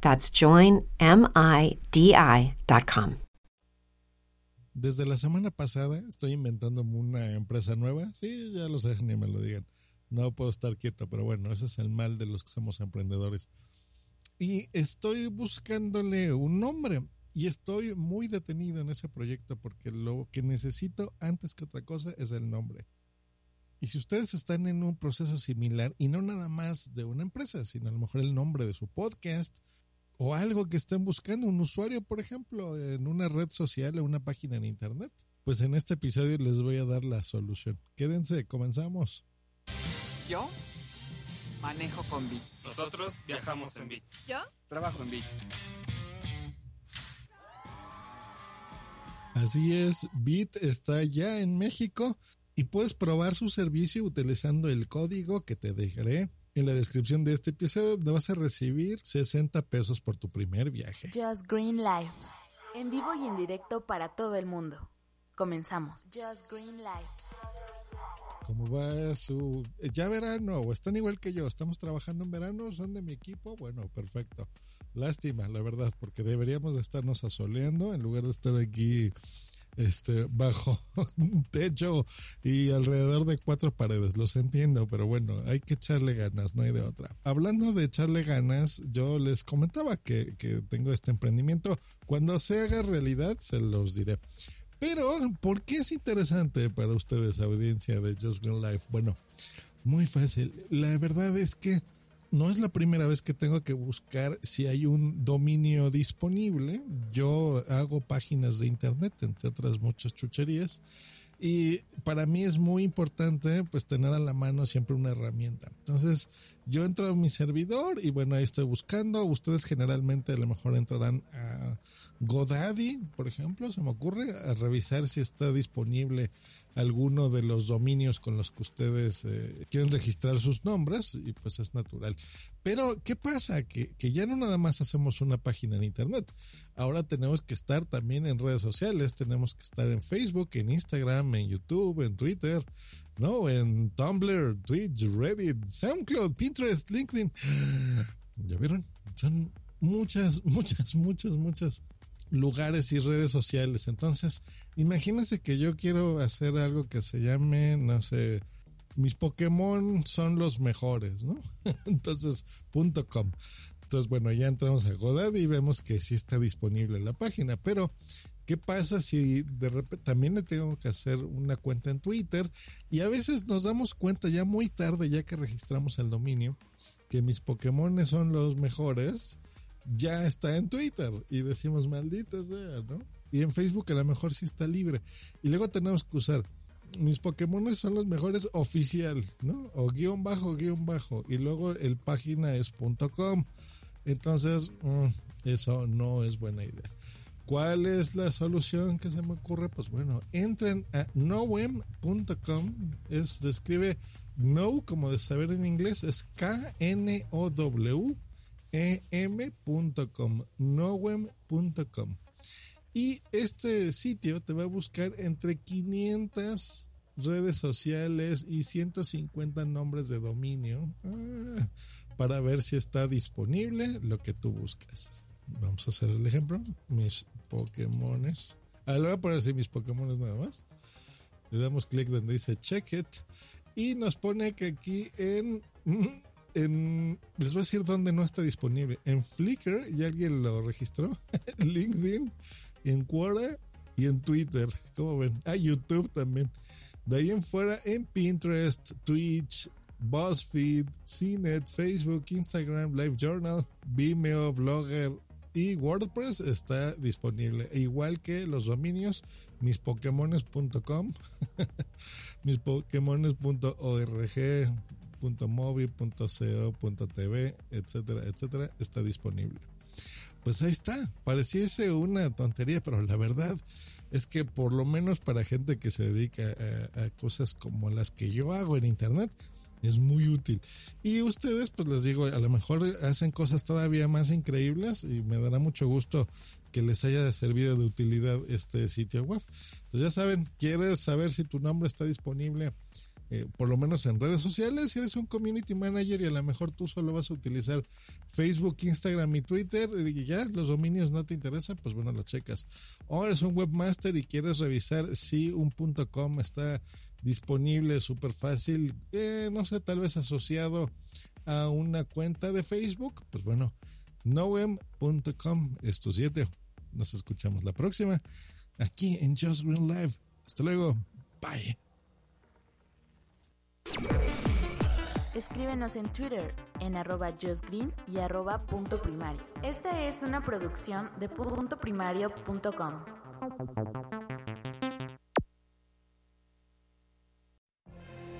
That's joinmidi.com. Desde la semana pasada estoy inventando una empresa nueva. Sí, ya lo sé, ni me lo digan. No puedo estar quieto, pero bueno, ese es el mal de los que somos emprendedores. Y estoy buscándole un nombre y estoy muy detenido en ese proyecto porque lo que necesito antes que otra cosa es el nombre. Y si ustedes están en un proceso similar y no nada más de una empresa, sino a lo mejor el nombre de su podcast o algo que estén buscando, un usuario, por ejemplo, en una red social o una página en internet, pues en este episodio les voy a dar la solución. Quédense, comenzamos. Yo manejo con Bit. Nosotros viajamos en Bit. Yo trabajo en Bit. Así es, Bit está ya en México y puedes probar su servicio utilizando el código que te dejaré en la descripción de este episodio donde vas a recibir 60 pesos por tu primer viaje. Just Green Life. En vivo y en directo para todo el mundo. Comenzamos. Just Green Life. ¿Cómo va su... Ya verano o están igual que yo? ¿Estamos trabajando en verano? ¿Son de mi equipo? Bueno, perfecto. Lástima, la verdad, porque deberíamos de estarnos asoleando en lugar de estar aquí este, bajo un techo y alrededor de cuatro paredes. Los entiendo, pero bueno, hay que echarle ganas, no hay de otra. Hablando de echarle ganas, yo les comentaba que, que tengo este emprendimiento. Cuando se haga realidad, se los diré. Pero, ¿por qué es interesante para ustedes, audiencia de Just Green Life? Bueno, muy fácil. La verdad es que no es la primera vez que tengo que buscar si hay un dominio disponible. Yo hago páginas de internet, entre otras muchas chucherías. Y para mí es muy importante pues tener a la mano siempre una herramienta. Entonces yo entro a mi servidor y bueno, ahí estoy buscando. Ustedes generalmente a lo mejor entrarán a GoDaddy, por ejemplo, se me ocurre, a revisar si está disponible alguno de los dominios con los que ustedes eh, quieren registrar sus nombres y pues es natural. Pero, ¿qué pasa? Que, que, ya no nada más hacemos una página en Internet. Ahora tenemos que estar también en redes sociales, tenemos que estar en Facebook, en Instagram, en YouTube, en Twitter, ¿no? En Tumblr, Twitch, Reddit, SoundCloud, Pinterest, LinkedIn. ¿Ya vieron? Son muchas, muchas, muchas, muchas lugares y redes sociales. Entonces, imagínense que yo quiero hacer algo que se llame, no sé, mis Pokémon son los mejores, ¿no? Entonces, punto .com. Entonces, bueno, ya entramos a GoDaddy y vemos que sí está disponible la página, pero ¿qué pasa si de repente también le tengo que hacer una cuenta en Twitter? Y a veces nos damos cuenta ya muy tarde, ya que registramos el dominio, que mis Pokémon son los mejores ya está en Twitter y decimos maldita sea, ¿no? Y en Facebook a lo mejor sí está libre. Y luego tenemos que usar mis Pokémon son los mejores oficial, ¿no? O guion bajo, guion bajo. Y luego el página es .com. Entonces, mm, eso no es buena idea. ¿Cuál es la solución que se me ocurre? Pues bueno, entren a nowem.com. Es, describe no como de saber en inglés, es K-N-O-W em.com, nowem.com. Y este sitio te va a buscar entre 500 redes sociales y 150 nombres de dominio ah, para ver si está disponible lo que tú buscas. Vamos a hacer el ejemplo. Mis Pokémones. Ahora voy a poner así mis Pokémones nada más. Le damos clic donde dice check it. Y nos pone que aquí en les voy a decir dónde no está disponible. En Flickr, ya alguien lo registró. LinkedIn, en Quora y en Twitter. ¿Cómo ven? Ah, YouTube también. De ahí en fuera en Pinterest, Twitch, BuzzFeed, CNET, Facebook, Instagram, Live Journal, Vimeo, Blogger y WordPress está disponible. E igual que los dominios mispokemones.com, mispokemones.org, .mobi.co.tv, etcétera, etcétera, está disponible. Pues ahí está, pareciese una tontería, pero la verdad es que por lo menos para gente que se dedica a, cosas como las que yo hago en internet, es muy útil. Y ustedes, pues les digo, a lo mejor hacen cosas todavía más increíbles y me dará mucho gusto que les haya servido de utilidad este sitio web. Entonces ya saben, quieres saber si tu nombre está disponible eh, por lo menos en redes sociales, si eres un community manager y a lo mejor tú solo vas a utilizar Facebook, Instagram y Twitter y ya los dominios no te interesan, pues bueno, lo checas. O eres un webmaster y quieres revisar si un .com está disponible súper fácil, eh, no sé, tal vez asociado a una cuenta de Facebook, pues bueno, noem.com es tu sitio. Nos escuchamos la próxima aquí en Just Green Live. Hasta luego. Bye. Escríbenos en Twitter en arroba justgreen y arroba punto primario. Esta es una producción de puntoprimario.com.